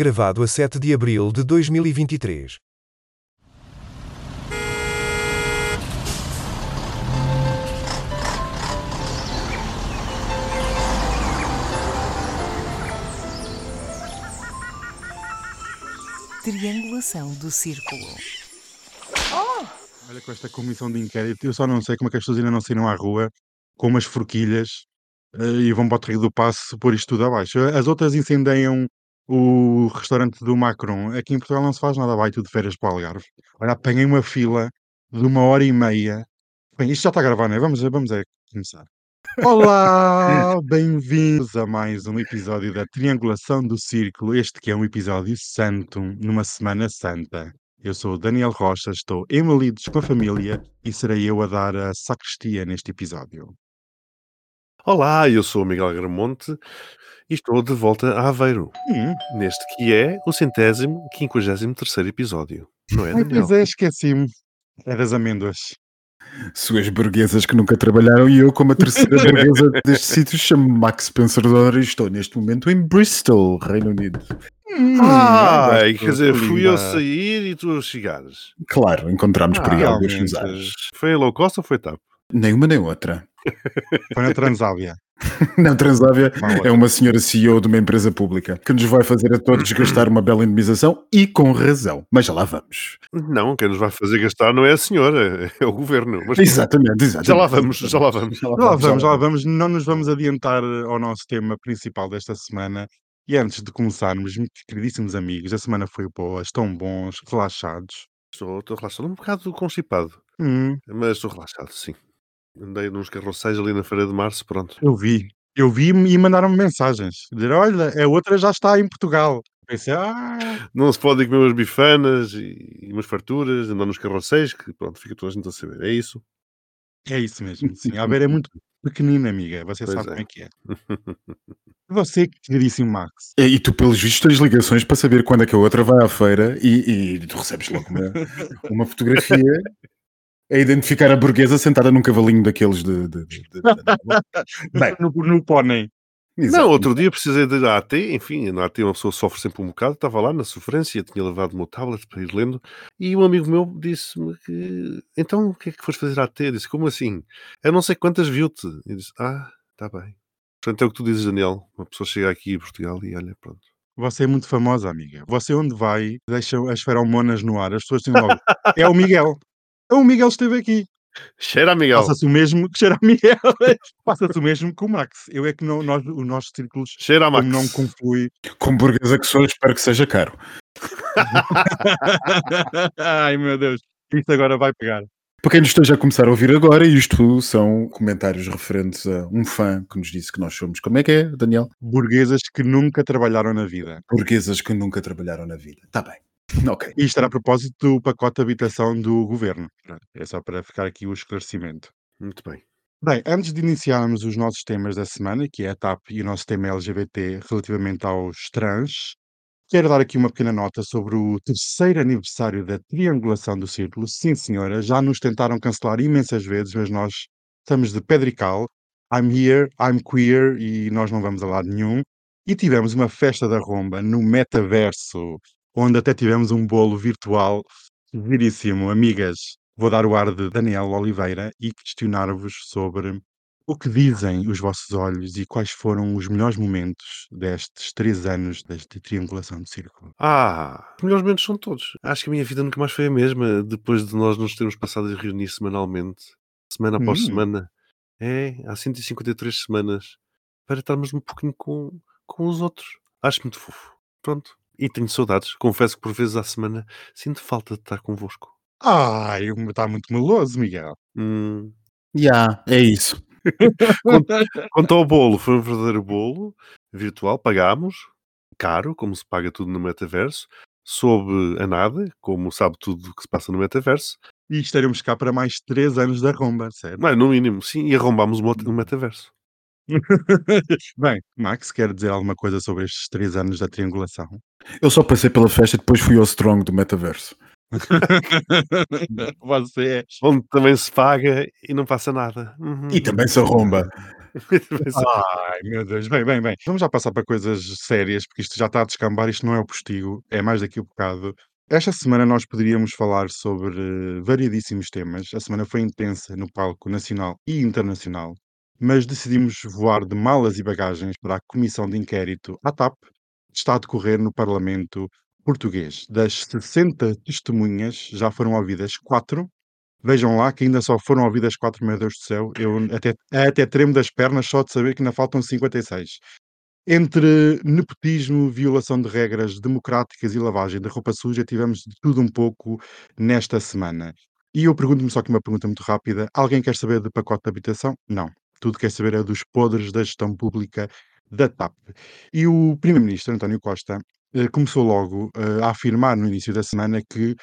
Gravado a 7 de abril de 2023. Triangulação do círculo. Olha, com esta comissão de inquérito, eu só não sei como é que as pessoas ainda não saíram à rua com umas forquilhas eh, e vão para o Terreiro do Passo pôr isto tudo abaixo. As outras incendeiam o restaurante do Macron. Aqui em Portugal não se faz nada, vai tudo de férias para o Algarve. Olha, apanhei uma fila de uma hora e meia. Bem, isto já está a gravar, não é? Vamos, vamos é começar. Olá, bem-vindos a mais um episódio da Triangulação do Círculo. Este que é um episódio santo, numa Semana Santa. Eu sou o Daniel Rocha, estou em Malidos com a família e serei eu a dar a sacristia neste episódio. Olá, eu sou o Miguel Gramonte e estou de volta a Aveiro, Hum, neste que é o centésimo, quinquagésimo terceiro episódio. Não é, ai, Daniel? pois é, esqueci-me. É das amêndoas. Suas burguesas que nunca trabalharam e eu, como a terceira burguesa deste sítio, chamo-me Max Pensador e estou neste momento em Bristol, Reino Unido. Ah, Hum, quer dizer, fui eu sair e tu a chegares. Claro, encontramos por aí Ah, alguns. Foi a low cost ou foi TAP? Nem uma nem outra. Foi na Transábia. Não, Transávia é uma senhora CEO de uma empresa pública que nos vai fazer a todos gastar uma bela indemnização e com razão. Mas já lá vamos. Não, quem nos vai fazer gastar não é a senhora, é o governo. Mas Exatamente, exatamente. já lá vamos, já lá vamos. Já Já lá vamos, já lá vamos. Não nos vamos adiantar ao nosso tema principal desta semana. E antes de começarmos, meus queridíssimos amigos, a semana foi boa, estão bons, relaxados. Estou, estou relaxado, um bocado constipado, Hum, mas estou relaxado, sim. Andei nos carroceiros ali na Feira de Março, pronto. eu vi, eu vi e mandaram-me mensagens. Dizer, olha, a outra já está em Portugal. Pensei, ah, Não se pode comer umas bifanas e, e umas farturas, andar nos carroceiros, que pronto, fica toda a gente a saber. É isso. é isso mesmo. Sim, a ver é muito pequenina, amiga. Você Pois sabe é. como é que é. Você, queridíssimo Max, E, e tu, pelos vistos, tens ligações para saber quando é que a outra vai à feira e, e tu recebes logo uma, uma fotografia a identificar a burguesa sentada num cavalinho daqueles de. de, de- de- no, no pônei. exato. Não, outro dia precisei de AT, enfim, na AT uma pessoa sofre sempre um bocado, estava lá na sofrência, tinha levado o meu tablet para ir lendo, e um amigo meu disse-me que, então o que é que foste fazer AT? Eu disse, como assim? Eu não sei quantas viu-te. Eu disse, ah, está bem. Portanto, é o que tu dizes, Daniel, uma pessoa chega aqui em Portugal e olha, pronto. Você é muito famosa, amiga. Você onde vai, deixa as feromonas no ar. As pessoas dizem logo, é o Miguel. É o Miguel esteve aqui. Cheira, Miguel! Passa-se o mesmo que cheira a Miguel. Passa-se o mesmo que o Max. Eu é que não, nós, os nossos círculos, Cheira a Max! não conflui. Com burguesa que sou, espero que seja caro. Ai meu Deus, isto agora vai pegar. Para quem nos esteja a começar a ouvir agora, isto são comentários referentes a um fã que nos disse que nós somos. Como é que é, Daniel? Burguesas que nunca trabalharam na vida. Burguesas que nunca trabalharam na vida. Está bem. Ok. Isto era a propósito do pacote de habitação do governo. É só para ficar aqui o esclarecimento. Muito bem. Bem, antes de iniciarmos os nossos temas da semana, que é a TAP e o nosso tema LGBT relativamente aos trans, quero dar aqui uma pequena nota sobre o terceiro aniversário da triangulação do círculo. Sim, senhora, já nos tentaram cancelar imensas vezes, mas nós estamos de pedrical. I'm here, I'm queer e nós não vamos a lado nenhum. E tivemos uma festa da romba no metaverso, onde até tivemos um bolo virtual giríssimo. Amigas, vou dar o ar de Daniel Oliveira e questionar-vos sobre o que dizem os vossos olhos e quais foram os melhores momentos destes três anos desta triangulação do círculo. Ah, os melhores momentos são todos. Acho que a minha vida nunca mais foi a mesma depois de nós nos termos passado a reunir semanalmente, semana após Hum. semana. É, há 153 semanas para estarmos um pouquinho com, com os outros. Acho muito fofo. Pronto. E tenho saudades. Confesso que por vezes à semana sinto falta de estar convosco. Ai, está muito meloso, Miguel. Hum. Já, é isso. Quanto ao bolo, foi um verdadeiro bolo virtual. Pagámos, caro, como se paga tudo no metaverso. Soube a nada, como sabe tudo o que se passa no metaverso. E estaremos cá para mais três anos da romba, certo? Não, no mínimo, sim, e arrombámos o o metaverso. Bem, Max, quer dizer alguma coisa sobre estes três anos da triangulação? Eu só passei pela festa e depois fui ao Strong do metaverso. Você é Onde também se paga e não passa nada. Uhum. E também se arromba. Ai, meu Deus. Bem, bem, bem. Vamos já passar para coisas sérias, porque isto já está a descambar, isto não é o postigo, é mais daqui a bocado. Esta semana nós poderíamos falar sobre variedíssimos temas. A semana foi intensa no palco nacional e internacional, mas decidimos voar de malas e bagagens para a comissão de inquérito à TAP, que está a decorrer no Parlamento português. Das 60 testemunhas, já foram ouvidas 4 Vejam lá que ainda só foram ouvidas 4, meu Deus do céu, eu até, até tremo das pernas só de saber que ainda faltam 56. Entre nepotismo, violação de regras democráticas e lavagem de roupa suja, tivemos de tudo um pouco nesta semana. E eu pergunto-me só aqui uma pergunta muito rápida: alguém quer saber do pacote de habitação? Não. Tudo quer saber é dos podres da gestão pública da TAP. E o Primeiro-Ministro, António Costa, eh, começou logo eh, a afirmar no início da semana que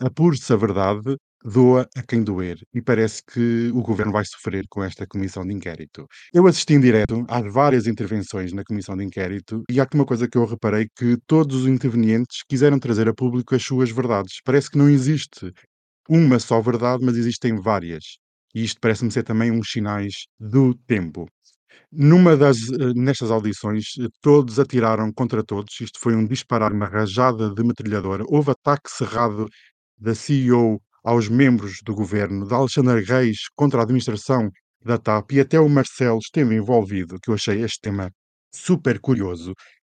apure-se a verdade, doa a quem doer. E parece que o governo vai sofrer com esta comissão de inquérito. Eu assisti em direto às várias intervenções na comissão de inquérito e há aqui uma coisa que eu reparei que todos os intervenientes quiseram trazer a público as suas verdades. Parece que não existe uma só verdade, mas existem várias. E isto parece-me ser também uns sinais do tempo. Numa das, eh, nestas audições, eh, todos atiraram contra todos. Isto foi um disparar, uma rajada de metralhadora. Houve ataque cerrado da CEO aos membros do governo, da Alexandra Reis contra a administração da TAP e até o Marcelo esteve envolvido, que eu achei este tema super curioso.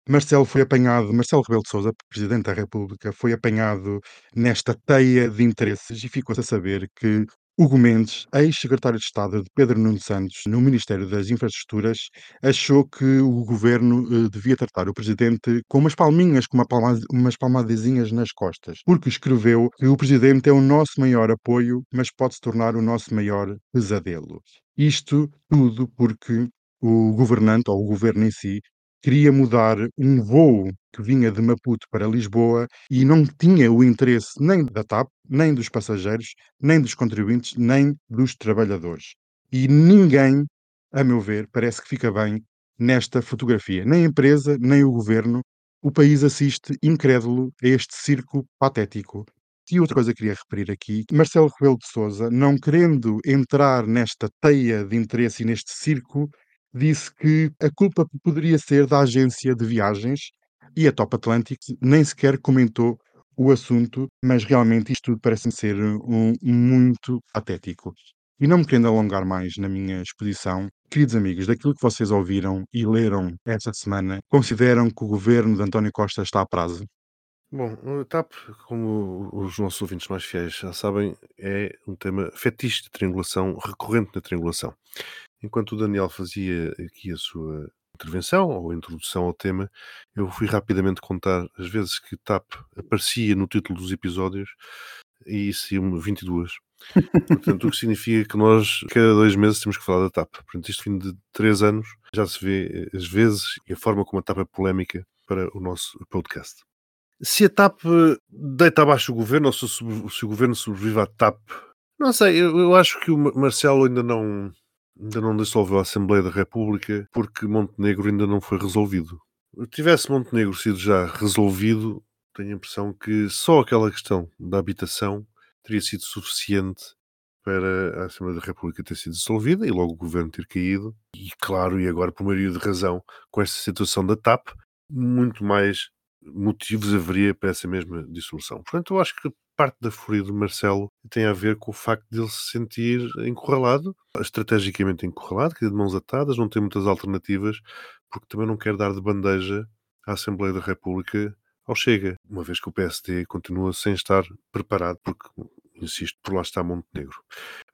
Marcelo foi apanhado, Marcelo Rebelo de Sousa, Presidente da República, foi apanhado nesta teia de interesses e ficou-se a saber que Hugo Mendes, ex-secretário de Estado de Pedro Nuno Santos no Ministério das Infraestruturas, achou que o governo eh, devia tratar o presidente com umas palminhas, com uma palma, umas palmadazinhas nas costas, porque escreveu que o presidente é o nosso maior apoio, mas pode se tornar o nosso maior pesadelo. Isto tudo porque o governante, ou o governo em si, queria mudar um voo que vinha de Maputo para Lisboa e não tinha o interesse nem da TAP, nem dos passageiros, nem dos contribuintes, nem dos trabalhadores. E ninguém, a meu ver, parece que fica bem nesta fotografia. Nem a empresa, nem o governo. O país assiste incrédulo a este circo patético. E outra coisa que queria referir aqui, Marcelo Rebelo de Sousa, não querendo entrar nesta teia de interesse e neste circo, disse que a culpa poderia ser da agência de viagens e a Top Atlantic nem sequer comentou o assunto, mas realmente isto tudo parece-me ser um, muito patético. E não me querendo alongar mais na minha exposição, queridos amigos, daquilo que vocês ouviram e leram esta semana, consideram que o governo de António Costa está a prazo? Bom, o TAP, como os nossos ouvintes mais fiéis já sabem, é um tema fetiche de triangulação, recorrente na triangulação. Enquanto o Daniel fazia aqui a sua intervenção ou introdução ao tema, eu fui rapidamente contar as vezes que TAP aparecia no título dos episódios e saíam 22. Portanto, o que significa que nós, cada dois meses, temos que falar da TAP. Portanto, este fim de três anos já se vê as vezes e a forma como a TAP é polémica para o nosso podcast. Se a TAP deita abaixo o governo ou se, se o governo sobrevive à TAP, não sei, eu, eu acho que o Marcelo ainda não, ainda não dissolveu a Assembleia da República porque Montenegro ainda não foi resolvido. Se tivesse Montenegro sido já resolvido, tenho a impressão que só aquela questão da habitação teria sido suficiente para a Assembleia da República ter sido dissolvida e logo o governo ter caído. E claro, e agora por maioria de razão, com esta situação da TAP, muito mais motivos haveria para essa mesma dissolução. Portanto, eu acho que parte da fúria do Marcelo tem a ver com o facto de ele se sentir encurralado, estrategicamente encurralado, que é de mãos atadas, não tem muitas alternativas, porque também não quer dar de bandeja à Assembleia da República ao Chega, uma vez que o PSD continua sem estar preparado, porque, insisto, por lá está Montenegro.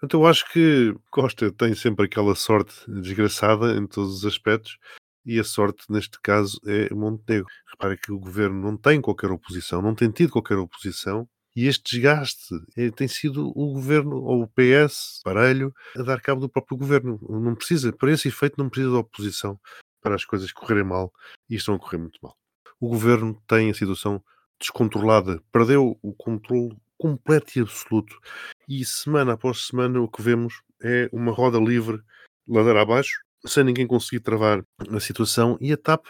Então eu acho que Costa tem sempre aquela sorte desgraçada em todos os aspectos, e a sorte neste caso é Montenegro. Repare que o governo não tem qualquer oposição, não tem tido qualquer oposição, e este desgaste é, tem sido o governo ou o PS, parelho, a dar cabo do próprio governo. Não precisa, para esse efeito, não precisa de oposição para as coisas correrem mal e estão a correr muito mal. O governo tem a situação descontrolada, perdeu o controle completo e absoluto. E semana após semana o que vemos é uma roda livre, ladeira abaixo, sem ninguém conseguir travar a situação. E a TAP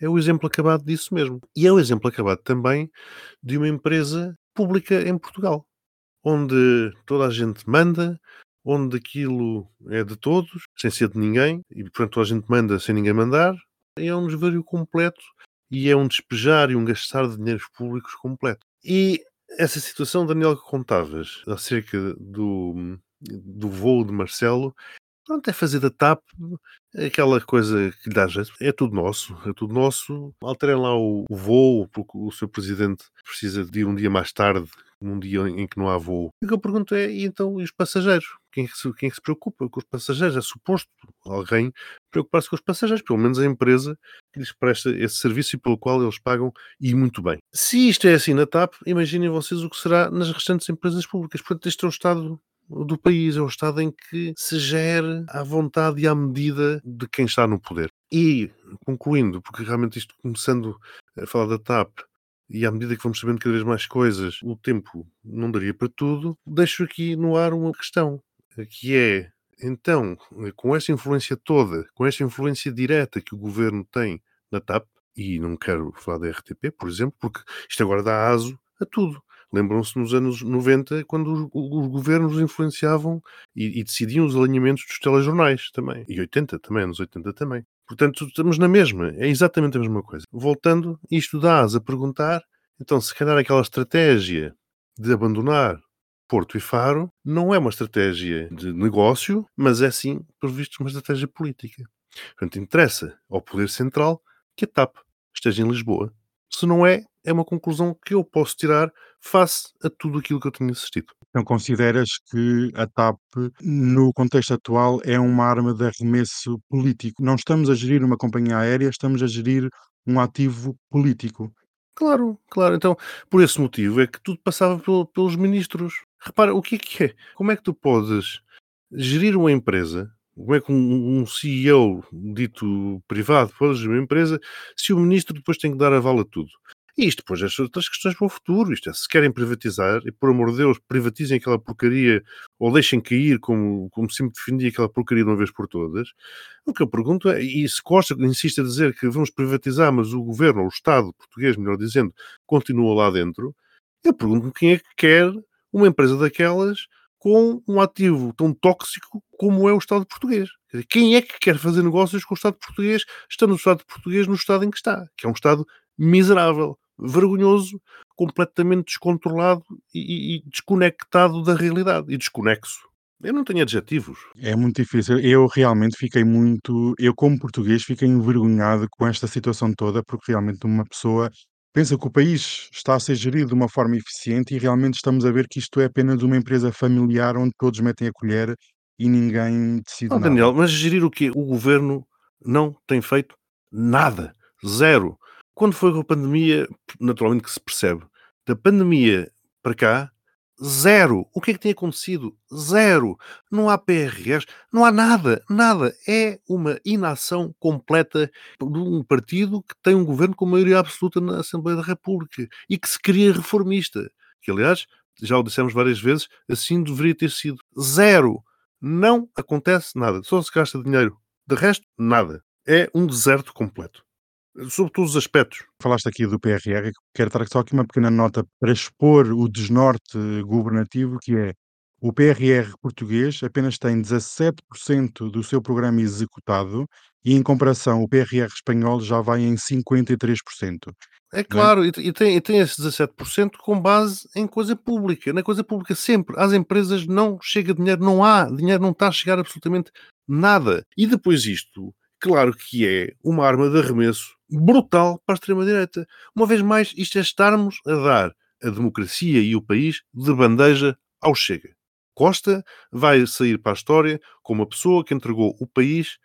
é o exemplo acabado disso mesmo. E é o exemplo acabado também de uma empresa pública em Portugal, onde toda a gente manda, onde aquilo é de todos, sem ser de ninguém, e portanto a gente manda sem ninguém mandar, é um desvario completo e é um despejar e um gastar de dinheiros públicos completo. E essa situação, Daniel, que contavas acerca do, do voo de Marcelo, pronto, é fazer da TAP aquela coisa que lhe dá jeito. É tudo nosso, é tudo nosso. Alterem lá o, voo, porque o seu presidente precisa de ir um dia mais tarde, num dia em que não há voo. E o que eu pergunto é, e então, e os passageiros? Quem que se, quem é que se preocupa com os passageiros? É suposto alguém preocupar-se com os passageiros, pelo menos a empresa que lhes presta esse serviço e pelo qual eles pagam, e muito bem. Se isto é assim na TAP, imaginem vocês o que será nas restantes empresas públicas. Portanto, este é o estado do país, é o Estado em que se gere à vontade e à medida de quem está no poder. E, concluindo, porque realmente isto começando a falar da TAP, e à medida que vamos sabendo cada vez mais coisas, o tempo não daria para tudo, deixo aqui no ar uma questão, que é, então, com esta influência toda, com esta influência direta que o governo tem na TAP, e não quero falar da RTP, por exemplo, porque isto agora dá aso a tudo. Lembram-se nos anos 90, quando os, os governos influenciavam e, e, decidiam os alinhamentos dos telejornais também. E 80 também, anos 80 também. Portanto, estamos na mesma. É exatamente a mesma coisa. Voltando, isto dá-as a perguntar, então, se calhar aquela estratégia de abandonar Porto e Faro não é uma estratégia de negócio, mas é sim, por vistos, uma estratégia política. Portanto, interessa ao Poder Central que a TAP esteja em Lisboa. Se não é, é uma conclusão que eu posso tirar face a tudo aquilo que eu tenho assistido. Então consideras que a TAP, no contexto atual, é uma arma de arremesso político? Não estamos a gerir uma companhia aérea, estamos a gerir um ativo político. Claro, claro. Então, por esse motivo é que tudo passava pelo, pelos ministros. Repara, o que é que é? Como é que tu podes gerir uma empresa como é que um, um CEO dito privado pode gerir uma empresa se o ministro depois tem que dar aval a tudo? E isto depois é outras questões para o futuro. Isto é, se querem privatizar, e por amor de Deus, privatizem aquela porcaria ou deixem cair, como, como sempre defendi aquela porcaria de uma vez por todas. O que eu pergunto é, e se Costa insiste a dizer que vamos privatizar, mas o governo, ou o Estado português, melhor dizendo, continua lá dentro, eu pergunto quem é que quer uma empresa daquelas com um ativo tão tóxico como é o Estado português. Quem é que quer fazer negócios com o Estado português, estando o Estado português no estado em que está, que é um Estado miserável, vergonhoso, completamente descontrolado e, e desconectado da realidade e desconexo. Eu não tenho adjetivos. É muito difícil. Eu realmente fiquei muito. Eu, como português, fiquei envergonhado com esta situação toda, porque realmente uma pessoa pensa que o país está a ser gerido de uma forma eficiente e realmente estamos a ver que isto é apenas uma empresa familiar onde todos metem a colher e ninguém decide Oh, nada. Daniel, mas gerir o quê? O governo não tem feito nada. Zero. Quando foi com a pandemia, naturalmente que se percebe, da pandemia para cá, zero. O que é que tem acontecido? Zero. Não há PRRs, não há nada, nada. É uma inação completa de um partido que tem um governo com maioria absoluta na Assembleia da República e que se queria reformista. Que, aliás, já o dissemos várias vezes, assim deveria ter sido. Zero. Não acontece nada. Só se gasta dinheiro. De resto, nada. É um deserto completo sobre todos os aspectos. Falaste aqui do PRR, quero dar só aqui uma pequena nota para expor o desnorte governativo, que é o PRR português apenas tem 17% do seu programa executado e, em comparação, o PRR espanhol já vai em 53%. É claro, e, e tem, e tem esse 17% com base em coisa pública. Na coisa pública sempre. Às empresas não chega dinheiro, não há. Dinheiro não está a chegar absolutamente nada. E depois isto, claro que é uma arma de arremesso brutal para a extrema-direita. Uma vez mais, isto é estarmos a dar a democracia e o país de bandeja ao Chega. Costa vai sair para a história como a pessoa que entregou o país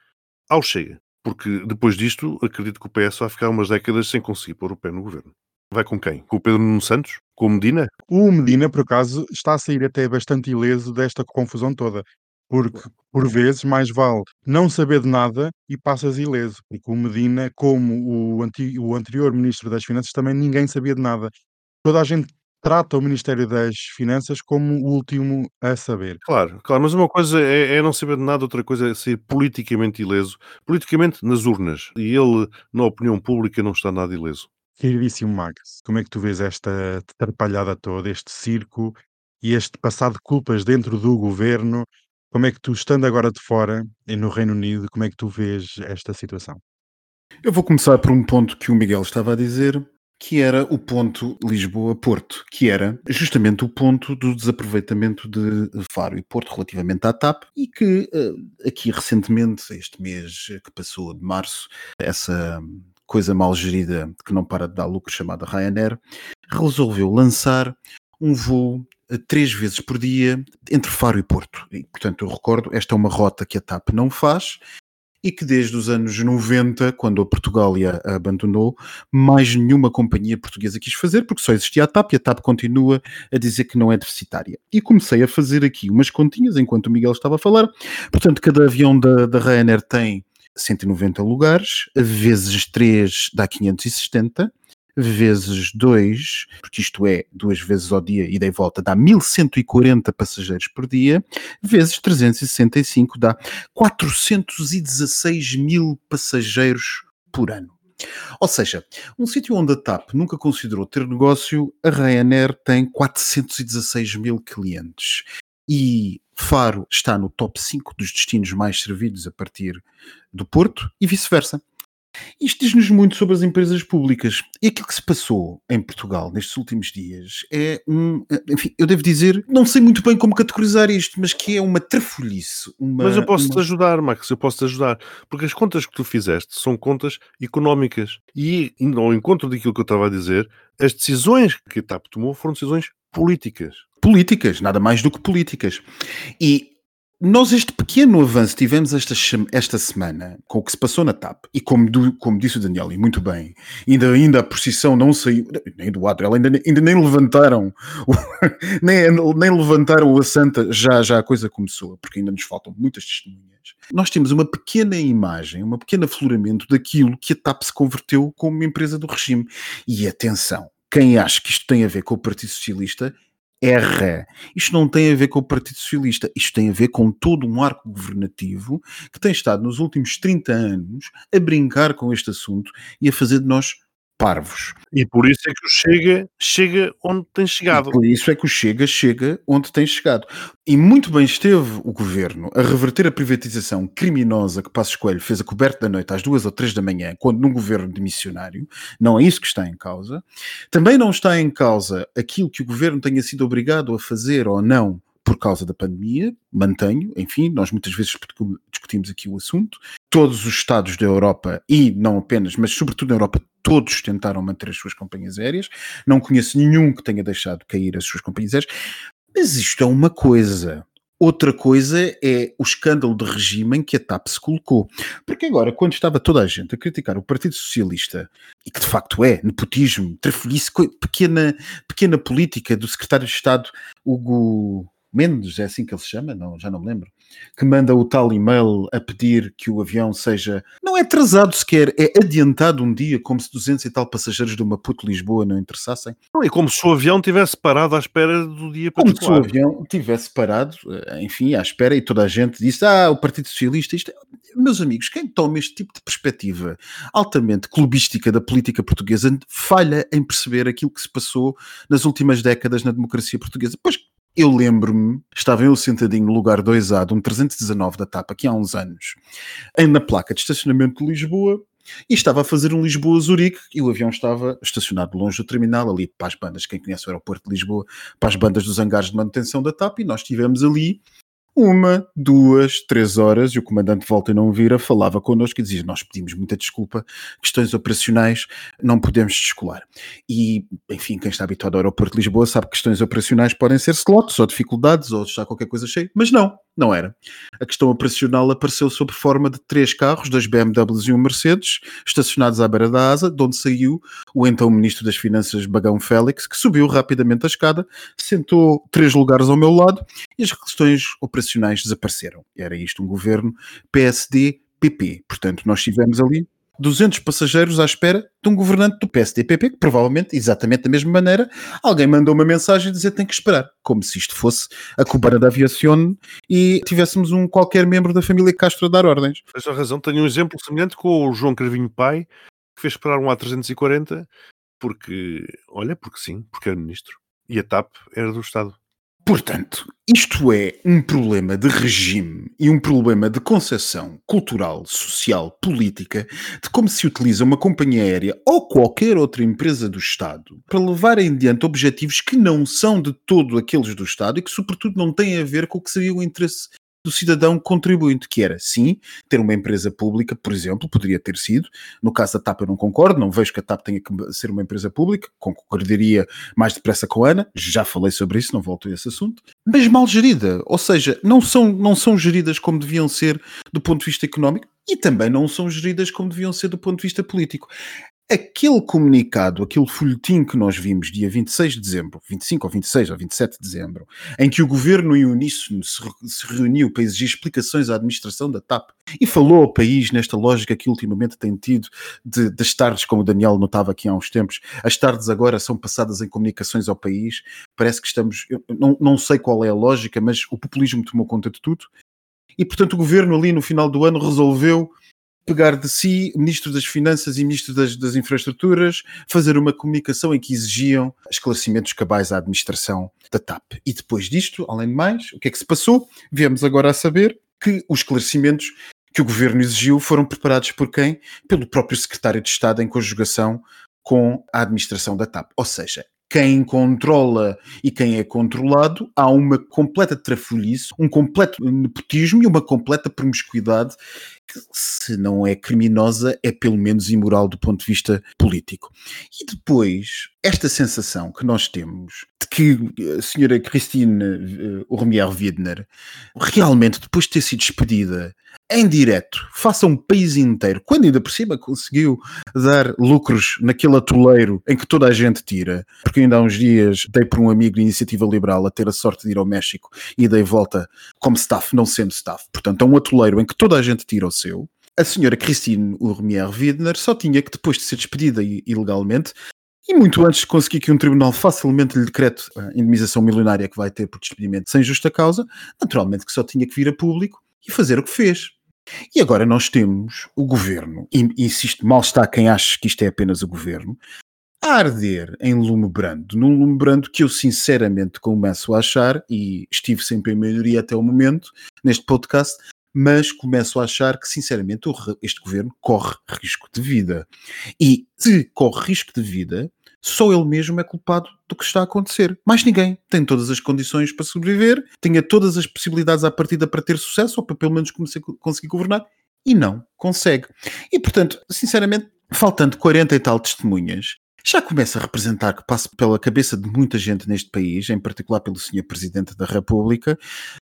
ao Chega. Porque depois disto, acredito que o PS vai ficar umas décadas sem conseguir pôr o pé no governo. Vai com quem? Com o Pedro Nuno Santos? Com o Medina? O Medina, por acaso, está a sair até bastante ileso desta confusão toda. Porque, por vezes, mais vale não saber de nada e passas ileso. Porque o Medina, como o, anti- o anterior Ministro das Finanças, também ninguém sabia de nada. Toda a gente trata o Ministério das Finanças como o último a saber. Claro, claro, mas uma coisa é, é não saber de nada, outra coisa é ser politicamente ileso. Politicamente nas urnas. E ele, na opinião pública, não está nada ileso. Queridíssimo Max, como é que tu vês esta atrapalhada toda, este circo e este passar de culpas dentro do governo Como é que tu, estando agora de fora e no Reino Unido, como é que tu vês esta situação? Eu vou começar por um ponto que o Miguel estava a dizer, que era o ponto Lisboa-Porto, que era justamente o ponto do desaproveitamento de Faro e Porto relativamente à TAP e que eh, aqui recentemente, este mês que passou de março, essa coisa mal gerida que não para de dar lucro chamada Ryanair, resolveu lançar um voo três vezes por dia entre Faro e Porto. E, portanto, eu recordo, esta é uma rota que a TAP não faz e que desde os anos 90, quando a Portugália a abandonou, mais nenhuma companhia portuguesa quis fazer, porque só existia a TAP e a TAP continua a dizer que não é deficitária. E comecei a fazer aqui umas continhas enquanto o Miguel estava a falar. Portanto, cada avião da, da Ryanair tem 190 lugares, vezes 3 dá 570 vezes 2, porque isto é duas vezes ao dia, ida e volta, dá 1140 passageiros por dia, vezes 365 dá 416 mil passageiros por ano. Ou seja, um sítio onde a TAP nunca considerou ter negócio, a Ryanair tem 416 mil clientes. E Faro está no top 5 dos destinos mais servidos a partir do Porto e vice-versa. Isto diz-nos muito sobre as empresas públicas. E aquilo que se passou em Portugal nestes últimos dias é um. Enfim, eu devo dizer, não sei muito bem como categorizar isto, mas que é uma trafolhice. Uma, Mas eu posso-te uma... ajudar, Max, eu posso-te ajudar. Porque as contas que tu fizeste são contas económicas. E, ao encontro daquilo que eu estava a dizer, as decisões que a TAP tomou foram decisões políticas. Políticas, nada mais do que políticas. E nós, este pequeno avanço tivemos esta, esta semana com o que se passou na TAP, e como, do, como disse o Daniel, e muito bem, ainda, ainda a posição não saiu, nem do Adriel, ainda, ainda nem levantaram, o, nem, nem levantaram o assanta, já, já a coisa começou, porque ainda nos faltam muitas testemunhas. Nós temos uma pequena imagem, um pequeno afloramento daquilo que a TAP se converteu como empresa do regime. E atenção, quem acha que isto tem a ver com o Partido Socialista erra. Isto não tem a ver com o Partido Socialista, isto tem a ver com todo um arco governativo que tem estado nos últimos 30 anos a brincar com este assunto e a fazer de nós parvos. E por isso é que o Chega chega onde tem chegado. E por isso é que o Chega chega onde tem chegado. E muito bem esteve o governo a reverter a privatização criminosa que Passos Coelho fez a coberta da noite às duas ou três da manhã, quando num governo de missionário. Não é isso que está em causa. Também não está em causa aquilo que o governo tenha sido obrigado a fazer ou não por causa da pandemia, mantenho, enfim, nós muitas vezes discutimos aqui o assunto. Todos os Estados da Europa, e não apenas, mas sobretudo na Europa, todos tentaram manter as suas companhias aéreas. Não conheço nenhum que tenha deixado cair as suas companhias aéreas. Mas isto é uma coisa. Outra coisa é o escândalo de regime em que a TAP se colocou. Porque agora, quando estava toda a gente a criticar o Partido Socialista, e que de facto é nepotismo, trafolhice, pequena, pequena política do secretário de Estado Hugo Mendes, é assim que ele se chama, não, já não me lembro, que manda o tal e-mail a pedir que o avião seja, não é atrasado sequer, é adiantado um dia, como se 200 e tal passageiros de Maputo Lisboa não interessassem. Não, e como se o avião tivesse parado à espera do dia para Como se o avião tivesse parado, eh, enfim, à espera, e toda a gente disse, ah, o Partido Socialista, isto é... Meus amigos, quem toma este tipo de perspectiva altamente clubística da política portuguesa falha em perceber aquilo que se passou nas últimas décadas na democracia portuguesa. Pois eu lembro-me, estava eu sentadinho no lugar 2A de um 319 da TAP aqui há uns anos, na placa de estacionamento de Lisboa, e estava a fazer um Lisboa-Zurique e o avião estava estacionado longe do terminal, ali para as bandas, quem conhece o aeroporto de Lisboa, para as bandas dos hangares de manutenção da TAP, e nós estivemos ali uma, duas, três horas e o comandante volta e não vira, falava connosco e dizia: Nós pedimos muita desculpa, questões operacionais, não podemos descolar. E, enfim, quem está habituado ao aeroporto de Lisboa sabe que questões operacionais podem ser slots ou dificuldades ou está qualquer coisa cheia, mas não, não era. A questão operacional apareceu sob forma de três carros, dois BMWs e um Mercedes, estacionados à beira da asa, de onde saiu o então Ministro das Finanças, Bagão Félix, que subiu rapidamente a escada, sentou três lugares ao meu lado e as questões operacionais desapareceram. Era isto um governo PSD-PP. Portanto, nós estivemos ali 200 passageiros à espera de um governante do PSDPP, que provavelmente, exatamente da mesma maneira, alguém mandou uma mensagem dizer que tem que esperar, como se isto fosse a cubana da aviação e tivéssemos um qualquer membro da família Castro a dar ordens. Tens a razão, tenho um exemplo semelhante com o João Carvinho Pai, que fez esperar um A340, porque, olha, porque sim, porque era ministro. E a TAP era do Estado. Portanto, isto é um problema de regime e um problema de concepção cultural, social, política de como se utiliza uma companhia aérea ou qualquer outra empresa do Estado para levar em diante objetivos que não são de todo aqueles do Estado e que, sobretudo, não têm a ver com o que seria o interesse do cidadão contribuinte, que era, sim, ter uma empresa pública, por exemplo, poderia ter sido. No caso da TAP eu não concordo, não vejo que a TAP tenha que ser uma empresa pública, concordaria mais depressa com a Ana, já falei sobre isso, não volto a esse assunto, mas mal gerida, ou seja, não são, não são geridas como deviam ser do ponto de vista económico e também não são geridas como deviam ser do ponto de vista político aquele comunicado, aquele folhetim que nós vimos dia 26 de dezembro, 25 ou 26 ou 27 de dezembro, em que o governo em uníssono se, reuniu para exigir explicações à administração da TAP e falou ao país nesta lógica que ultimamente tem tido de, das tardes, como o Daniel notava aqui há uns tempos, as tardes agora são passadas em comunicações ao país, parece que estamos, não, não sei qual é a lógica, mas o populismo tomou conta de tudo, e portanto o governo ali no final do ano resolveu pegar de si, Ministro das Finanças e Ministro das, das, Infraestruturas, fazer uma comunicação em que exigiam esclarecimentos cabais à administração da TAP. E depois disto, além de mais, o que é que se passou? Viemos agora a saber que os esclarecimentos que o governo exigiu foram preparados por quem? Pelo próprio secretário de Estado em conjugação com a administração da TAP. Ou seja, quem controla e quem é controlado, há uma completa trafolhice, um completo nepotismo e uma completa promiscuidade que, se não é criminosa, é pelo menos imoral do ponto de vista político. E depois, esta sensação que nós temos de que a senhora Christine uh, Urmier Wiedner realmente, depois de ter sido despedida em direto, faça um país inteiro, quando ainda por cima conseguiu dar lucros naquele atoleiro em que toda a gente tira, porque ainda há uns dias dei por um amigo de iniciativa liberal a ter a sorte de ir ao México e dei volta como staff, não sendo staff. Portanto, é um atoleiro em que toda a gente tira o seu. A senhora Christine Urmier Wiedner só tinha que, depois de ser despedida ilegalmente, e muito antes de conseguir que um tribunal facilmente lhe decrete a indemnização milionária que vai ter por despedimento sem justa causa, naturalmente que só tinha que vir a público e fazer o que fez. E agora nós temos o governo, e insisto, mal está quem acha que isto é apenas o governo, a arder em lume brando, num lume brando que eu sinceramente começo a achar, e estive sempre em maioria até o momento, neste podcast, mas começo a achar que, sinceramente, este governo corre risco de vida. E se corre risco de vida, só ele mesmo é culpado do que está a acontecer. Mais ninguém tem todas as condições para sobreviver, tinha todas as possibilidades à partida para ter sucesso, ou para pelo menos conseguir governar, e não consegue. E portanto, sinceramente, faltando 40 e tal testemunhas, já começa a representar que passa pela cabeça de muita gente neste país, em particular pelo Sr. Presidente da República,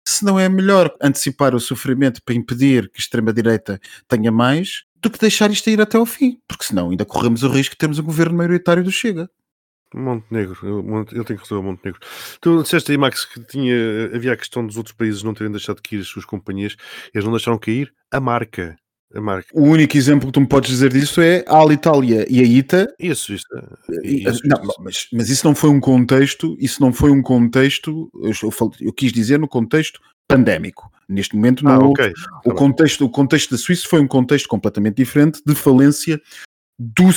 se não é melhor antecipar o sofrimento para impedir que a extrema-direita tenha mais, do que deixar isto ir até ao fim, porque senão ainda corremos o risco de termos um governo maioritário do Chega. Montenegro, eu tenho que resolver Montenegro. Tu disseste aí, Max, que tinha, havia a questão dos outros países não terem deixado de cair as suas companhias, eles não deixaram cair a marca. A marca. O único exemplo que tu me podes dizer disso é a Alitalia e a ITA. Isso, isso. isso, não, isso. Mas, mas, isso não foi um contexto, isso não foi um contexto, eu, eu, eu quis dizer no contexto pandémico. Neste momento não ah, okay. o, tá contexto, o contexto da Suíça foi um contexto completamente diferente de falência do,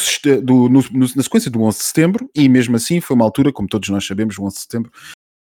do no, na sequência do 11 de setembro e mesmo assim foi uma altura, como todos nós sabemos, o 11 de setembro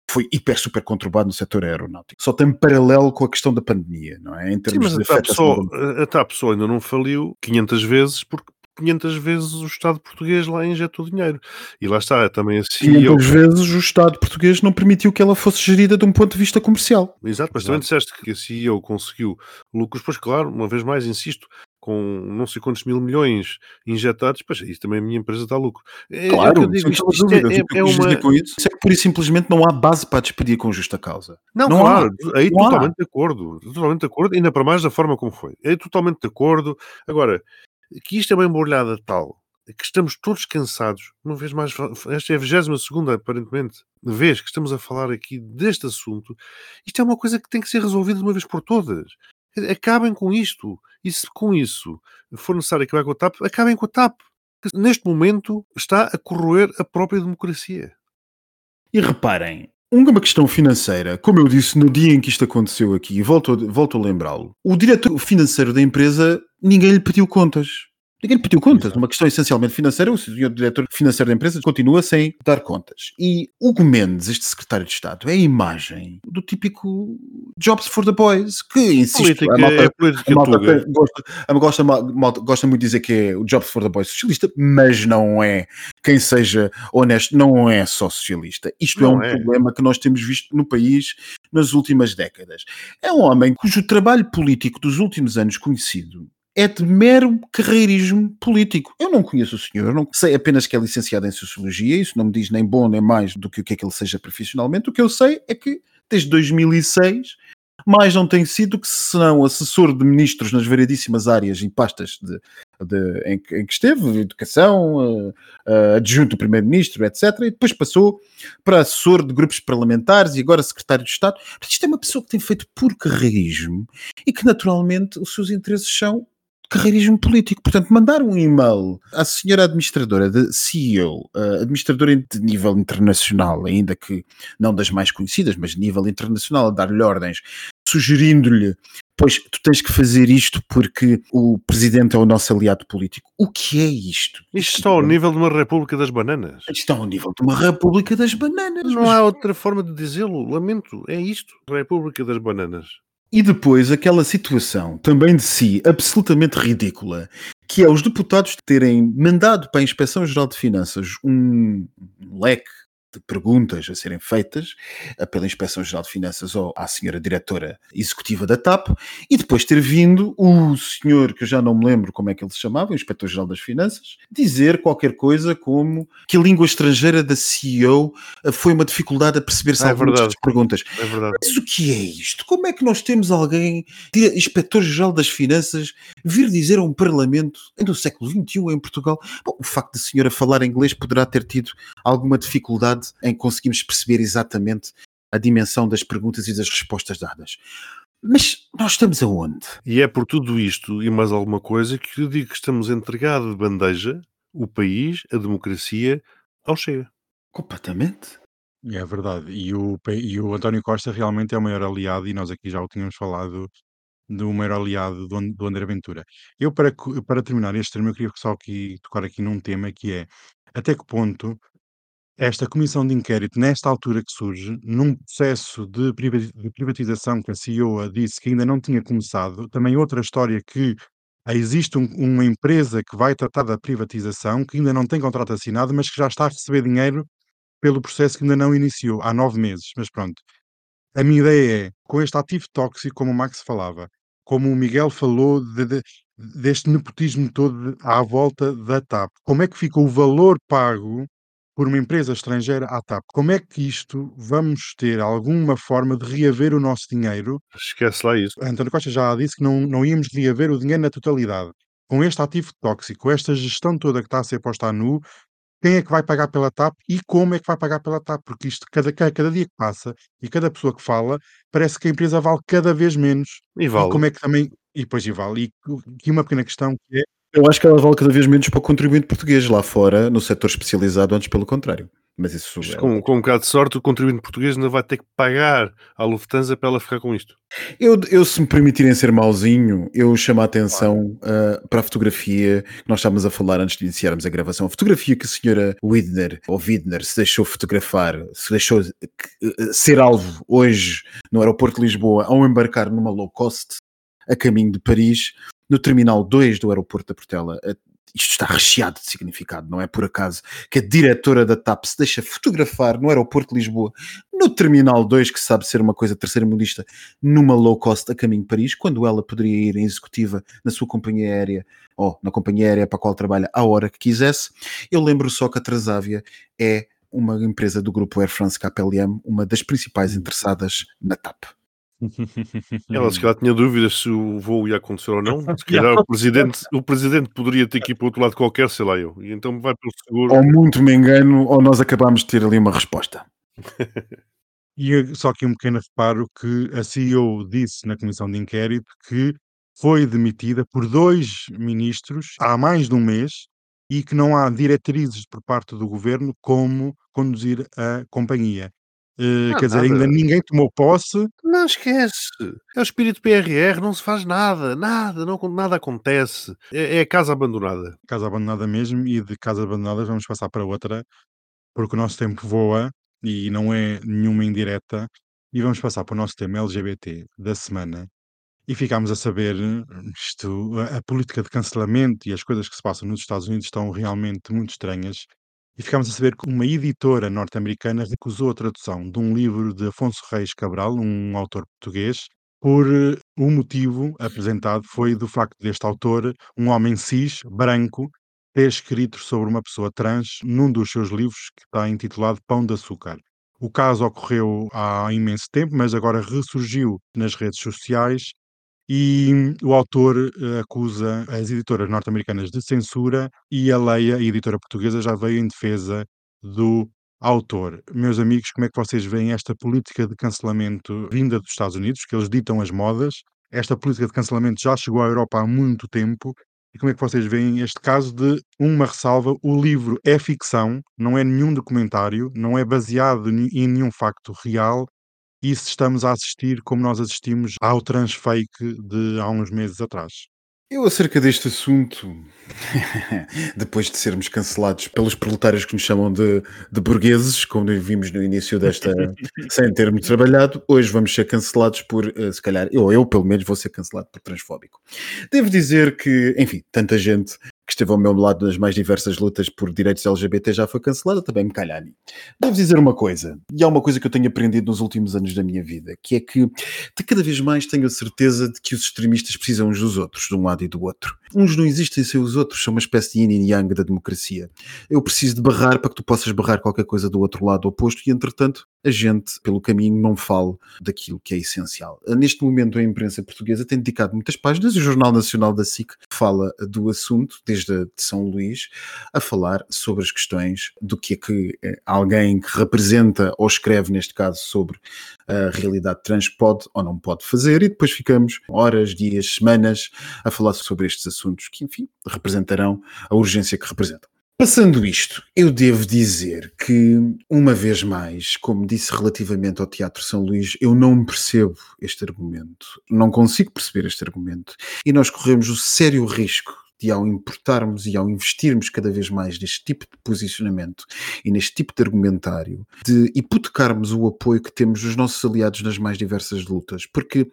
foi hiper super conturbado no setor aeronáutico. Só tem paralelo com a questão da pandemia, não é? Em termos Sim, mas de a TAP, só, a só ainda não faliu 500 vezes porque 500 vezes o Estado português lá injetou dinheiro. E lá está, é também assim. 500 vezes o Estado português não permitiu que ela fosse gerida de um ponto de vista comercial. Exato, mas Exato. também disseste que a CEO conseguiu lucros, pois claro, uma vez mais insisto, com não sei quantos mil milhões injetados, pois isso também a minha empresa dá lucro. É, claro, é digo, isto, isto é, é, é uma... com isso, isso é que pura e simplesmente não há base para despedir com justa causa. Não, não claro, há. aí não totalmente há. de acordo, totalmente de acordo, ainda para mais da forma como foi. É totalmente de acordo. Agora, que isto é uma embrulhada tal que estamos todos cansados, uma vez mais, esta é a 22 segunda, aparentemente, vez que estamos a falar aqui deste assunto, isto é uma coisa que tem que ser resolvida de uma vez por todas. Acabem com isto. E se com isso for necessário acabar com a TAP, acabem com a TAP. Que neste momento está a corroer a própria democracia. E reparem, uma questão financeira, como eu disse no dia em que isto aconteceu aqui, volto, volto a lembrá-lo, o diretor financeiro da empresa, ninguém lhe pediu contas. Ninguém lhe pediu contas. Exato. Uma questão essencialmente financeira, o senhor diretor financeiro da empresa continua sem dar contas. E Hugo Mendes, este secretário de Estado, é a imagem do típico Jobs for the Boys, que insiste. Política, a malta, é política a malta gosta, a gosta, malta gosta muito de dizer que é o Jobs for the Boys socialista, mas não é. Quem seja honesto, não é só socialista. Isto Não é um é. problema que nós temos visto no país nas últimas décadas. É um homem cujo trabalho político dos últimos anos conhecido é de mero carreirismo político. Eu não conheço o senhor, não sei apenas que é licenciado em Sociologia, isso não me diz nem bom nem mais do que o que é que ele seja profissionalmente. O que eu sei é que desde 2006 mais não tem sido que senão assessor de ministros nas variedíssimas áreas e pastas de, de- em, em que esteve, educação, eh, eh, adjunto do primeiro-ministro, etc. E depois passou para assessor de grupos parlamentares e agora secretário de Estado. Isto é uma pessoa que tem feito por carreirismo e que naturalmente os seus interesses são carreirismo político. Portanto, mandar um e-mail à senhora administradora de CEO, eh, administradora de nível internacional, ainda que não das mais conhecidas, mas de nível internacional, a dar-lhe ordens, sugerindo-lhe, pois tu tens que fazer isto porque o presidente é o nosso aliado político. O que é isto? Isto está ao nível de uma República das Bananas. Isto está ao nível de uma República das Bananas. Não mas- há outra forma de dizê-lo. Lamento. É isto. República das Bananas. E depois aquela situação, também de si, absolutamente ridícula, que é os deputados terem mandado para a Inspeção-Geral de Finanças um leque de perguntas a serem feitas eh, pela Inspeção-Geral de Finanças ou à senhora diretora executiva da TAP e depois ter vindo o senhor, que eu já não me lembro como é que ele se chamava, o Inspetor-Geral das Finanças, dizer qualquer coisa como que a língua estrangeira da CEO eh, foi uma dificuldade a perceber-se é algumas verdade. das perguntas. É verdade. Mas o que é isto? Como é que nós temos alguém, dire- inspetor-geral das finanças, vir dizer a um parlamento, no século XXI em Portugal, bom, o facto de a senhora falar inglês poderá ter tido alguma dificuldade em conseguirmos perceber exatamente a dimensão das perguntas e das respostas dadas. Mas nós estamos aonde? E é por tudo isto e mais alguma coisa que eu digo que estamos a entregar de bandeja o país, a democracia, ao Chega. Completamente. É verdade. E o, e o António Costa realmente é o maior aliado, e nós aqui já o tínhamos falado, do maior aliado do, do André Ventura. Eu, para, para terminar este termo, eu queria só aqui, tocar aqui num tema que é até que ponto esta comissão de inquérito, nesta altura que surge, num processo de privati- de privatização que a CEO disse que ainda não tinha começado, também outra história que ah, existe um- uma empresa que vai tratar da privatização, que ainda não tem contrato assinado, mas que já está a receber dinheiro pelo processo que ainda não iniciou, há nove meses. Mas pronto, a minha ideia é, com este ativo tóxico, como o Max falava, como o Miguel falou de- de- deste nepotismo todo à volta da TAP, como é que fica o valor pago por uma empresa estrangeira à TAP? Como é que isto vamos ter alguma forma de reaver o nosso dinheiro? Esquece lá isso. António Costa já disse que não, não íamos reaver o dinheiro na totalidade. Com este ativo tóxico, esta gestão toda que está a ser posta a nu, quem é que vai pagar pela TAP e como é que vai pagar pela TAP? Porque isto, cada, cada, cada dia que passa e cada pessoa que fala, parece que a empresa vale cada vez menos. E E vale. como é que também. E depois e vale. E aqui uma pequena questão que é. Eu acho que ela vale cada vez menos para o contribuinte português lá fora, no setor especializado, antes pelo contrário. Mas isso é- com, com um bocado de sorte, o contribuinte português ainda vai ter que pagar à Lufthansa para ela ficar com isto. Eu, eu, se me permitirem ser mauzinho, eu chamo a atenção ah, para a fotografia que nós estávamos a falar antes de iniciarmos a gravação. A fotografia que a senhora Widner, ou Widner, se deixou fotografar, se deixou eh, ser alvo hoje no aeroporto de Lisboa ao embarcar numa low cost a caminho de Paris, no terminal 2 do aeroporto da Portela. Isto está recheado de significado, não é por acaso que a diretora da TAP se deixa fotografar no aeroporto de Lisboa, no terminal 2, que sabe ser uma coisa terceira mundista, numa low cost a caminho de Paris, quando ela poderia ir em executiva na sua companhia aérea ou na companhia aérea para a qual trabalha à hora que quisesse. Eu lembro só que a Transavia é uma empresa do grupo Air France KPLM, uma das principais interessadas na TAP. Ela se calhar tinha dúvidas se o voo ia acontecer ou não. Se calhar o presidente, o presidente poderia ter que ir para outro lado qualquer, sei lá eu. E então vai pelo seguro. Ou muito me engano, ou nós acabamos de ter ali uma resposta. E eu- só que um pequeno reparo que a CEO disse na comissão de inquérito que foi demitida por dois ministros há mais de um mês e que não há diretrizes por parte do governo como conduzir a companhia. Não, quer dizer, nada. ainda ninguém tomou posse. Não esquece. É o espírito PRR, não se faz nada, nada, não, nada acontece. É, é a casa abandonada. Casa abandonada mesmo, e de casa abandonada vamos passar para outra, porque o nosso tempo voa e não é nenhuma indireta. E vamos passar para o nosso tema LGBT da semana. E ficámos a saber eh, isto, a, a política de cancelamento e as coisas que se passam nos Estados Unidos estão realmente muito estranhas. E ficámos a saber que uma editora norte-americana recusou a tradução de um livro de Afonso Reis Cabral, um autor português, por eh, o motivo apresentado foi do facto deste autor, um homem cis, branco, ter escrito sobre uma pessoa trans num dos seus livros que está intitulado Pão de Açúcar. O caso ocorreu há imenso tempo, mas agora ressurgiu nas redes sociais e o autor eh, acusa as editoras norte-americanas de censura e a Leia, a editora portuguesa, já veio em defesa do autor. Meus amigos, como é que vocês veem esta política de cancelamento vinda dos Estados Unidos, que eles ditam as modas? Esta política de cancelamento já chegou à Europa há muito tempo. E como é que vocês veem este caso de uma ressalva? O livro é ficção, não é nenhum documentário, não é baseado em nenhum facto real e se estamos a assistir como nós assistimos ao transfake de há uns meses atrás. Eu, acerca deste assunto, depois de sermos cancelados pelos proletários que nos chamam de, de burgueses, como vimos no início desta, sem termos trabalhado, hoje vamos ser cancelados por, eh, se calhar, eu, eu pelo menos vou ser cancelado por transfóbico. Devo dizer que, enfim, tanta gente que esteve ao meu lado nas mais diversas lutas por direitos LGBT já foi cancelada, também me calha a mim. Devo dizer uma coisa, e há uma coisa que eu tenho aprendido nos últimos anos da minha vida, que é que cada vez mais tenho a certeza de que os extremistas precisam uns dos outros, de um lado e do outro. Uns não existem sem os outros, são uma espécie de yin e yang da democracia. Eu preciso de barrar para que tu possas barrar qualquer coisa do outro lado oposto e, entretanto, a gente, pelo caminho, não fale daquilo que é essencial. Neste momento, a imprensa portuguesa tem dedicado muitas páginas, e o Jornal Nacional da SIC fala do assunto, desde de São Luís, a falar sobre as questões do que é que eh, alguém que representa ou escreve, neste caso, sobre a realidade trans pode ou não pode fazer, e depois ficamos horas, dias, semanas a falar sobre estes assuntos que, enfim, representarão a urgência que representam. Passando isto, eu devo dizer que, uma vez mais, como disse relativamente ao Teatro São Luís, eu não percebo este argumento, não consigo perceber este argumento, e nós corremos o sério risco de, ao importarmos e ao investirmos cada vez mais neste tipo de posicionamento e neste tipo de argumentário, de hipotecarmos o apoio que temos dos nossos aliados nas mais diversas lutas, porque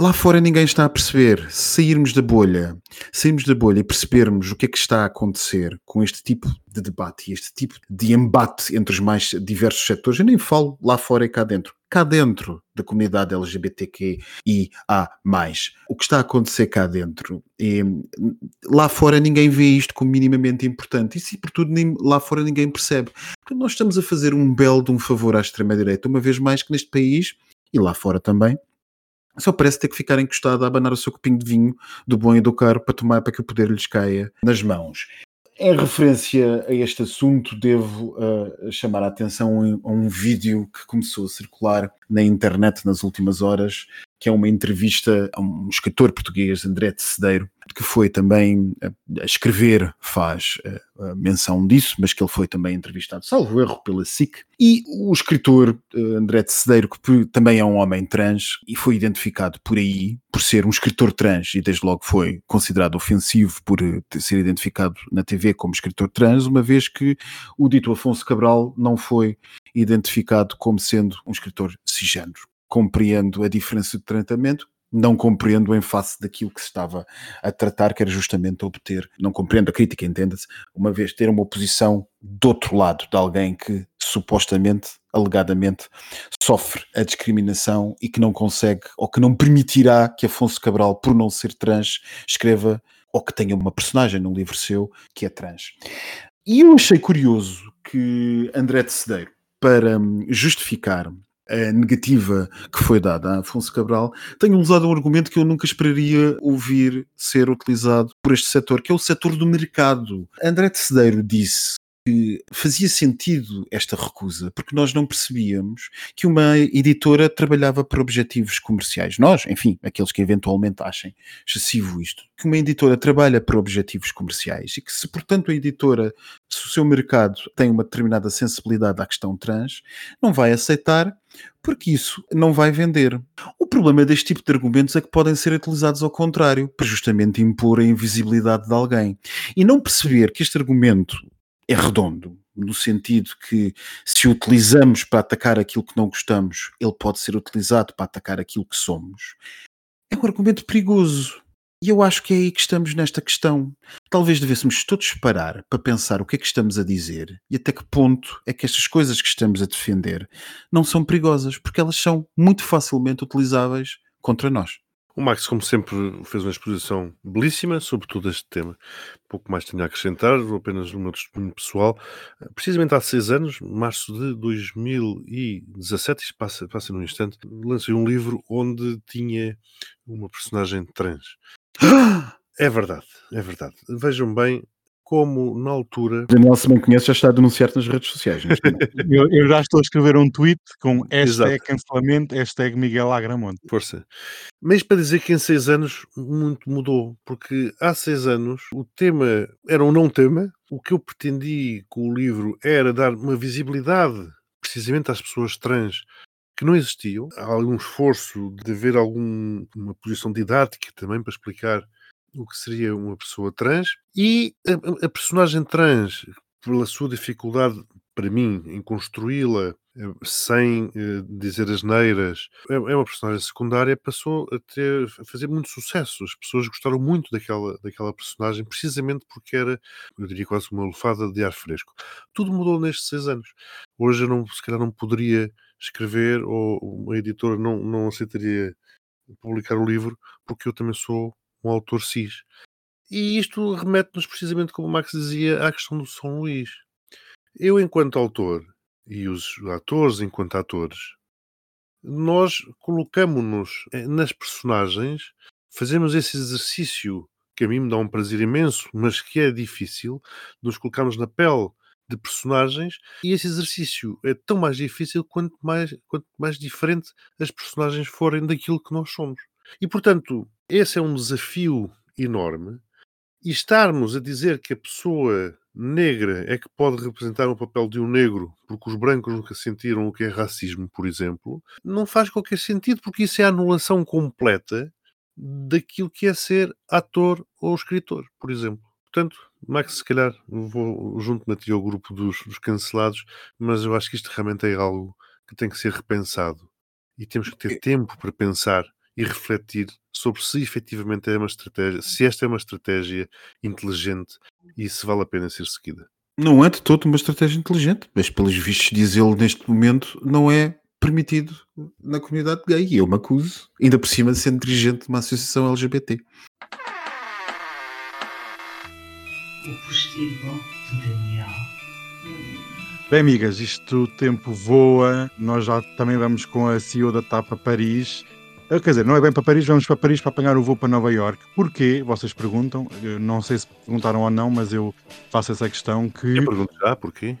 lá fora ninguém está a perceber. Se sairmos da bolha, sairmos da bolha e percebermos o que é que está a acontecer com este tipo de debate e este tipo de embate entre os mais diversos setores, eu nem falo lá fora e cá dentro. Cá dentro da comunidade LGBTQIA+, o que está a acontecer cá dentro, e, lá fora ninguém vê isto como minimamente importante e, sobretudo, nem, lá fora ninguém percebe. Portanto, nós estamos a fazer um belo de um favor à extrema-direita, uma vez mais que neste país, e lá fora também, só parece ter que ficar encostado a abanar o seu copinho de vinho do bom e do caro para tomar para que o poder lhes caia nas mãos. Em referência a este assunto, devo uh, chamar a atenção a um vídeo que começou a circular na internet nas últimas horas, que é uma entrevista a um escritor português, André de Cedeiro, que foi também a escrever, faz a menção disso, mas que ele foi também entrevistado, salvo erro, pela SIC. E o escritor André de Cedeiro, que também é um homem trans e foi identificado por aí por ser um escritor trans e desde logo foi considerado ofensivo por ser identificado na TV como escritor trans, uma vez que o dito Afonso Cabral não foi identificado como sendo um escritor cisgênero. Compreendo a diferença de tratamento, não compreendo em face daquilo que se estava a tratar, que era justamente obter, não compreendo a crítica, entenda-se, uma vez ter uma oposição do outro lado, de alguém que supostamente, alegadamente, sofre a discriminação e que não consegue, ou que não permitirá que Afonso Cabral, por não ser trans, escreva ou que tenha uma personagem num livro seu que é trans. E eu achei curioso que André de Cedeiro, para justificar negativa que foi dada a Afonso Cabral, tenham usado um argumento que eu nunca esperaria ouvir ser utilizado por este setor, que é o setor do mercado. André Tecedeiro disse que fazia sentido esta recusa, porque nós não percebíamos que uma editora trabalhava para objetivos comerciais. Nós, enfim, aqueles que eventualmente achem excessivo isto, que uma editora trabalha para objetivos comerciais e que se, portanto, a editora, se o seu mercado tem uma determinada sensibilidade à questão trans, não vai aceitar porque isso não vai vender. O problema deste tipo de argumentos é que podem ser utilizados ao contrário, para justamente impor a invisibilidade de alguém. E não perceber que este argumento é redondo, no sentido que se o utilizamos para atacar aquilo que não gostamos, ele pode ser utilizado para atacar aquilo que somos, é um argumento perigoso. E eu acho que é aí que estamos nesta questão. Talvez devêssemos todos parar para pensar o que é que estamos a dizer e até que ponto é que estas coisas que estamos a defender não são perigosas, porque elas são muito facilmente utilizáveis contra nós. O Max, como sempre, fez uma exposição belíssima sobre todo este tema. Pouco mais tenho a acrescentar, apenas o meu testemunho pessoal. Precisamente há seis anos, março de 2017, isto passa, passa num instante, lancei um livro onde tinha uma personagem trans. É verdade, é verdade. Vejam bem como na altura. Daniel, se não conhece, já está a denunciar nas redes sociais. Eu, eu já estou a escrever um tweet com hashtag Exato. cancelamento, hashtag Miguel Agramonte. Força. Mas para dizer que em seis anos muito mudou, porque há seis anos o tema era um não tema. O que eu pretendi com o livro era dar uma visibilidade precisamente às pessoas trans que não existiam. Há algum esforço de haver alguma posição didática também para explicar o que seria uma pessoa trans e a, a personagem trans, pela sua dificuldade para mim em construí-la eh, sem eh, dizer as neiras, é, é uma personagem secundária, passou a ter a fazer muito sucesso. As pessoas gostaram muito daquela, daquela personagem, precisamente porque era, eu diria, quase uma lufada de ar fresco. Tudo mudou nestes seis anos. Hoje eu não, se calhar não poderia escrever ou uma editora não, não aceitaria publicar o livro porque eu também sou um autor cis. E isto remete-nos precisamente, como o Max dizia, à questão do São Luís. Eu, enquanto autor, e os atores enquanto atores, nós colocamos-nos eh, nas personagens, fazemos esse exercício que a mim me dá um prazer imenso, mas que é difícil, nos colocarmos na pele de personagens, e esse exercício é tão mais difícil quanto mais, quanto mais diferente as personagens forem daquilo que nós somos. E, portanto, esse é um desafio enorme. E estarmos a dizer que a pessoa negra é que pode representar o papel de um negro, porque os brancos nunca sentiram o que é racismo, por exemplo, não faz qualquer sentido, porque isso é a anulação completa daquilo que é ser ator ou escritor, por exemplo. Portanto, Max, se calhar vou junto-me a ti ao grupo dos, dos cancelados, mas eu acho que isto realmente é algo que tem que ser repensado. E temos que ter tempo para pensar e refletir sobre se efetivamente é uma estratégia, se esta é uma estratégia inteligente e se vale a pena ser seguida. Não é de todo uma estratégia inteligente, mas pelos vistos dizê-lo neste momento não é permitido na comunidade gay. E eu me acuso, ainda por cima de ser dirigente de uma associação LGBT. O postigo de Daniel. Bem, amigas, isto o tempo voa. Nós já também vamos com a CEO da TAP a Paris. Eh, Quer dizer, não é bem para Paris, vamos para Paris para apanhar o voo para Nova York. Porquê? Vocês perguntam. Eu não sei se perguntaram ou não, mas eu faço essa questão que. Eu pergunto já porquê?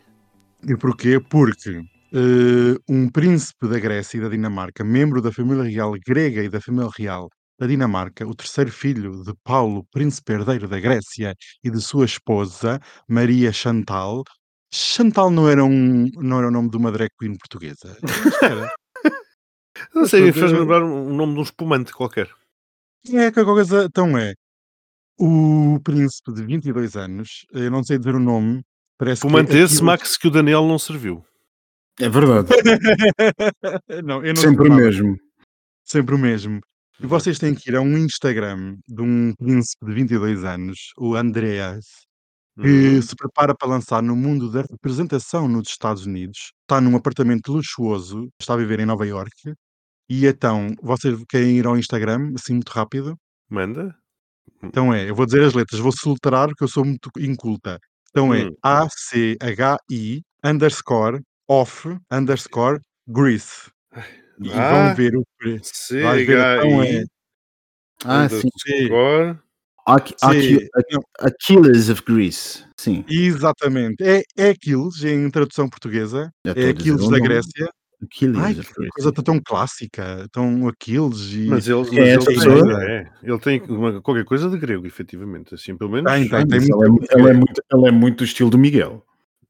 E porquê? Porque eh, um príncipe da Grécia e da Dinamarca, membro da família real grega e da família real da Dinamarca, o terceiro filho de Paulo, príncipe herdeiro da Grécia, e de sua esposa, Maria Chantal. Chantal não era, um, não era o nome de uma drag queen portuguesa? Era. Não sei, fez-me eh, lembrar o nome de um espumante qualquer. É, que a coisa. Então é. O príncipe de 22 anos, eu não sei dizer o nome, parece Espumante que. é esse, Max, que o Daniel não serviu. É verdade. não, eu não Sempre o mesmo. Sempre o mesmo. E vocês têm que ir a um Instagram de um príncipe de 22 anos, o Andreas, que Uhum. se prepara para lançar no mundo da representação nos Estados Unidos. Está num apartamento luxuoso, está a viver em Nova York. E então, vocês querem ir ao Instagram, assim muito rápido? Manda. Então é, eu vou dizer as letras, vou soltar porque eu sou muito inculta. Então é Hum. A-C-H-I underscore off underscore Greece. E Ah, vão ver o pre- Vais ver, então é. Ah, sim. Underscore. Achilles of Greece. Sim. Exatamente. É, é Aquiles, em tradução portuguesa. É a dizer Aquiles o da. Grécia. Achilles Ai, que coisa tão clássica. Tão Aquiles e... Mas ele, mas Quem é ele tem, é, ele tem uma- qualquer coisa de grego, efetivamente. Assim, pelo menos. Tem, Ah, tem mas muito- ela, é, ela é muito, ela é muito do estilo do Miguel.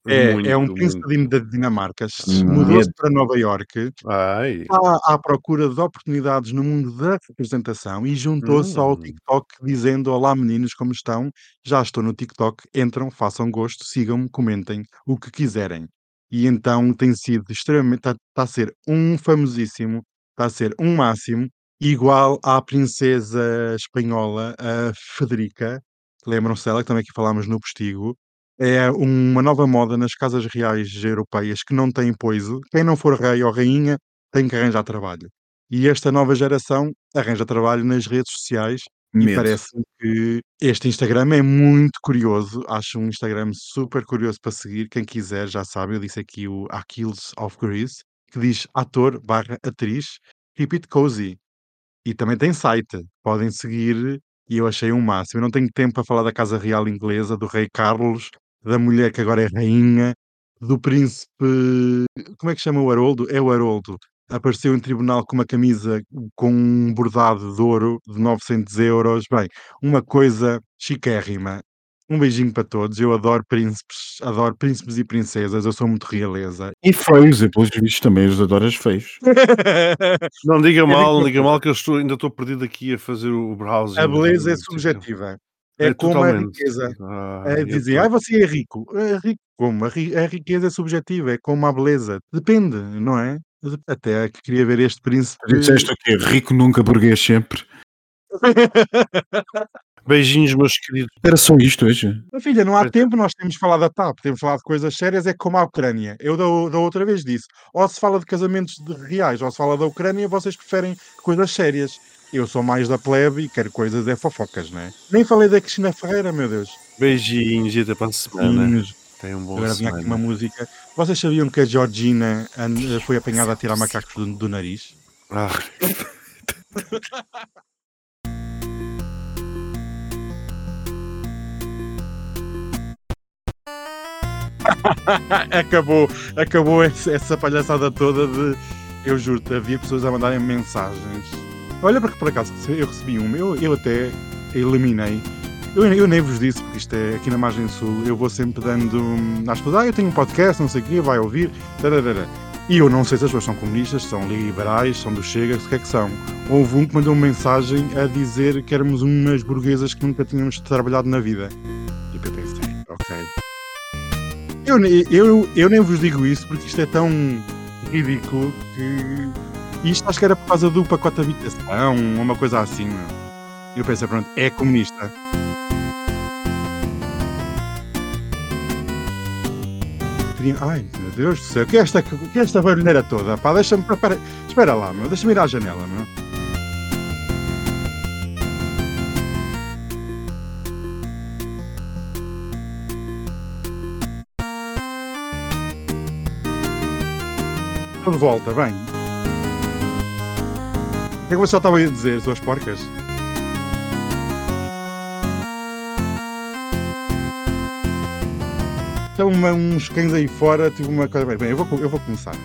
É, muito, é um príncipe da Dinamarca. Hum. Mudou-se para Nova Iorque. Ai. Está à procura de oportunidades no mundo da representação e juntou-se ao Hum. TikTok dizendo: Olá meninos, como estão? Já estou no TikTok, entram, façam gosto, sigam-me, comentem o que quiserem. E então tem sido extremamente. Está a ser um famosíssimo, está a ser um máximo, igual à princesa espanhola, a Federica. Lembram-se dela, que também aqui falámos no postigo. É uma nova moda nas casas reais europeias que não tem poiso. Quem não for rei ou rainha tem que arranjar trabalho. E esta nova geração arranja trabalho nas redes sociais e Medo. parece que este Instagram é muito curioso. Acho um Instagram super curioso para seguir. Quem quiser já sabe, eu disse aqui o Achilles of Greece, que diz ator barra atriz, keep it cozy. E também tem site, podem seguir e eu achei um máximo. Eu não tenho tempo para falar da Casa Real Inglesa, do Rei Carlos, da mulher que agora é rainha, do príncipe. Como é que chama o Haroldo? É o Haroldo. Apareceu em tribunal com uma camisa com um bordado de ouro de 900 euros. Bem, uma coisa chiquérrima. Um beijinho para todos. Eu adoro príncipes, adoro príncipes e princesas. Eu sou muito realeza. E feios, e pelos vistos também os adoras feios. Não diga É mal, não diga mal que eu estou, ainda estou perdido aqui a fazer o browsing. A beleza é subjetiva. É, como a totalmente. riqueza. Ah, É dizer, tô- ah, você é rico. É rico como? A, a riqueza é subjetiva, é como a beleza. Depende, não é? Até que queria ver este príncipe. Disseste o quê? Rico nunca, burguês sempre. Beijinhos, meus queridos. Era só isto hoje. Filha, não há tempo, nós temos falado da TAP, temos falado de coisas sérias, é como a Ucrânia. Eu da, da outra vez disse, ou se fala de casamentos de reais, ou se fala da Ucrânia, vocês preferem coisas sérias. Eu sou mais da plebe e quero coisas é fofocas, não é? Nem falei da Cristina Ferreira, meu Deus. Beijinhos e até para a semana. Meninos, Tenham um bom Agora vinha aqui uma música. Vocês sabiam que a Georgina foi apanhada a tirar macacos do, do nariz? Ah, acabou, acabou essa, essa palhaçada toda de. Eu juro-te, havia pessoas a mandarem mensagens. Olha, porque por acaso eu recebi uma, eu, eu até eliminei. Eu, eu nem vos disse, porque isto é aqui na Margem Sul, eu vou sempre dando hum, às pessoas, ah, eu tenho um podcast, não sei o quê, vai ouvir, tararara. E eu não sei se as pessoas são comunistas, são liberais, são do Chega, o que é que são. Houve um que mandou uma mensagem a dizer que éramos umas burguesas que nunca tínhamos trabalhado na vida. E eu pensei, ok. Eu, eu, eu nem vos digo isso porque isto é tão ridículo que. Isto acho que era por causa do pacote de habitação, uma coisa assim, eu pensei, pronto, é comunista. Ai, meu Deus do céu, que é esta, que é esta barulheira toda? Pá, deixa-me. Espera, espera lá, meu, deixa-me ir à janela, meu. Estou de volta, bem. O que é que você estava a dizer, suas porcas? Estão uma- uns cães aí fora, tive uma coisa. Bem, eu vou, eu vou começar.